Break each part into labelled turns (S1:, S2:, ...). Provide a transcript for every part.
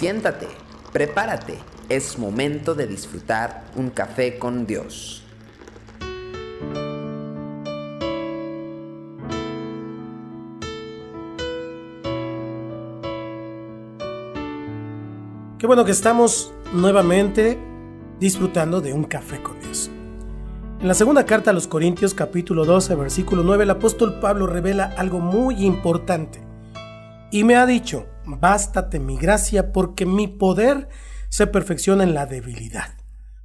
S1: Siéntate, prepárate, es momento de disfrutar un café con Dios.
S2: Qué bueno que estamos nuevamente disfrutando de un café con Dios. En la segunda carta a los Corintios capítulo 12 versículo 9 el apóstol Pablo revela algo muy importante y me ha dicho, bástate mi gracia porque mi poder se perfecciona en la debilidad.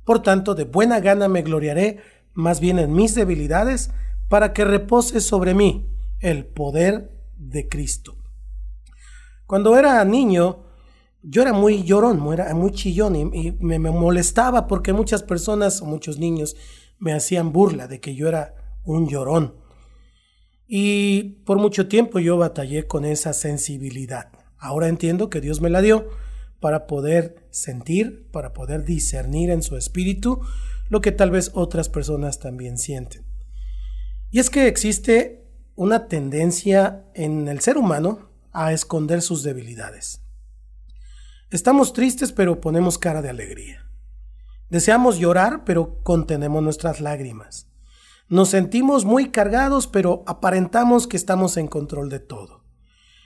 S2: Por tanto, de buena gana me gloriaré más bien en mis debilidades para que repose sobre mí el poder de Cristo. Cuando era niño, yo era muy llorón, era muy chillón y, me, me, molestaba porque muchas personas muchos niños me hacían burla de que yo era un llorón. Y por mucho tiempo yo batallé con esa sensibilidad. Ahora entiendo que Dios me la dio para poder sentir, para poder discernir en su espíritu lo que tal vez otras personas también sienten. Y es que existe una tendencia en el ser humano a esconder sus debilidades. Estamos tristes pero ponemos cara de alegría. Deseamos llorar pero contenemos nuestras lágrimas. Nos sentimos muy cargados, pero aparentamos que estamos en control de todo.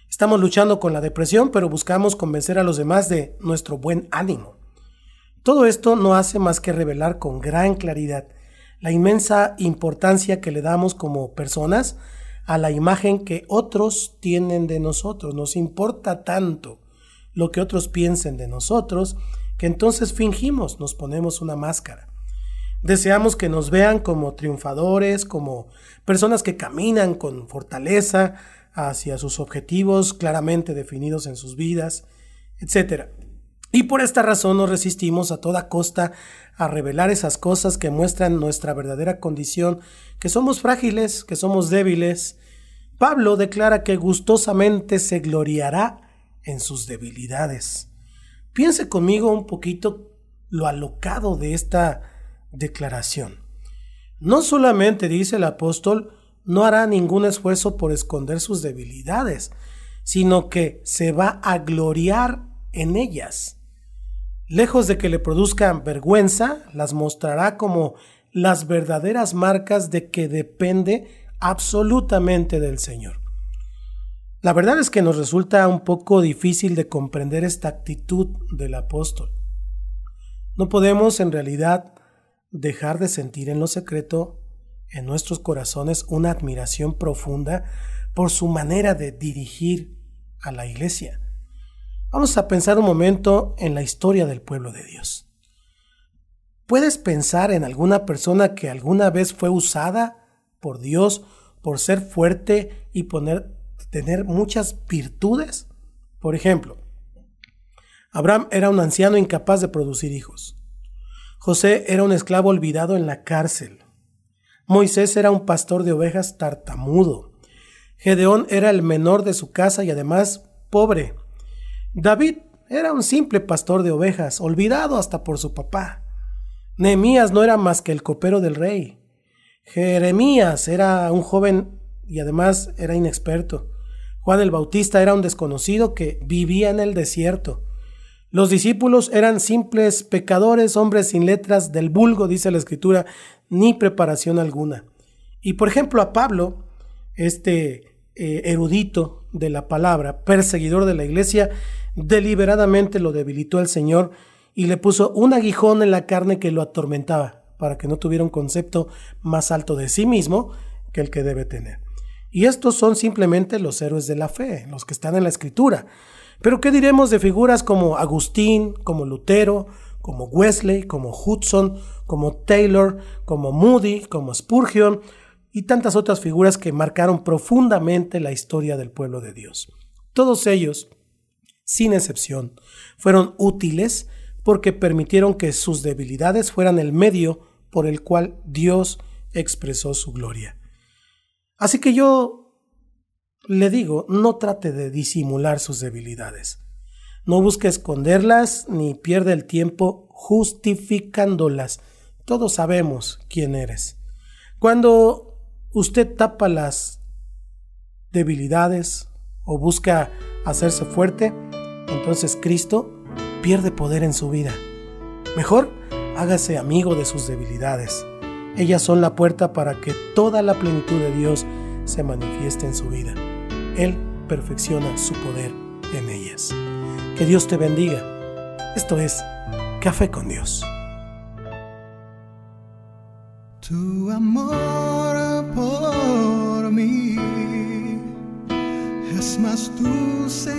S2: Estamos luchando con la depresión, pero buscamos convencer a los demás de nuestro buen ánimo. Todo esto no hace más que revelar con gran claridad la inmensa importancia que le damos como personas a la imagen que otros tienen de nosotros. Nos importa tanto lo que otros piensen de nosotros que entonces fingimos, nos ponemos una máscara. Deseamos que nos vean como triunfadores, como personas que caminan con fortaleza hacia sus objetivos claramente definidos en sus vidas, etc. Y por esta razón nos resistimos a toda costa a revelar esas cosas que muestran nuestra verdadera condición, que somos frágiles, que somos débiles. Pablo declara que gustosamente se gloriará en sus debilidades. Piense conmigo un poquito lo alocado de esta declaración. No solamente dice el apóstol, no hará ningún esfuerzo por esconder sus debilidades, sino que se va a gloriar en ellas. Lejos de que le produzcan vergüenza, las mostrará como las verdaderas marcas de que depende absolutamente del Señor. La verdad es que nos resulta un poco difícil de comprender esta actitud del apóstol. No podemos en realidad dejar de sentir en lo secreto en nuestros corazones una admiración profunda por su manera de dirigir a la iglesia. Vamos a pensar un momento en la historia del pueblo de Dios. ¿Puedes pensar en alguna persona que alguna vez fue usada por Dios por ser fuerte y poner, tener muchas virtudes? Por ejemplo, Abraham era un anciano incapaz de producir hijos. José era un esclavo olvidado en la cárcel. Moisés era un pastor de ovejas tartamudo. Gedeón era el menor de su casa y además pobre. David era un simple pastor de ovejas, olvidado hasta por su papá. Nehemías no era más que el copero del rey. Jeremías era un joven y además era inexperto. Juan el Bautista era un desconocido que vivía en el desierto. Los discípulos eran simples pecadores, hombres sin letras del vulgo, dice la escritura, ni preparación alguna. Y por ejemplo a Pablo, este eh, erudito de la palabra, perseguidor de la iglesia, deliberadamente lo debilitó el Señor y le puso un aguijón en la carne que lo atormentaba, para que no tuviera un concepto más alto de sí mismo que el que debe tener. Y estos son simplemente los héroes de la fe, los que están en la escritura. Pero ¿qué diremos de figuras como Agustín, como Lutero, como Wesley, como Hudson, como Taylor, como Moody, como Spurgeon y tantas otras figuras que marcaron profundamente la historia del pueblo de Dios? Todos ellos, sin excepción, fueron útiles porque permitieron que sus debilidades fueran el medio por el cual Dios expresó su gloria. Así que yo le digo, no trate de disimular sus debilidades. No busque esconderlas ni pierda el tiempo justificándolas. Todos sabemos quién eres. Cuando usted tapa las debilidades o busca hacerse fuerte, entonces Cristo pierde poder en su vida. Mejor hágase amigo de sus debilidades. Ellas son la puerta para que toda la plenitud de Dios se manifieste en su vida. Él perfecciona su poder en ellas. Que Dios te bendiga. Esto es Café con Dios.
S3: Tu amor por mí es más dulce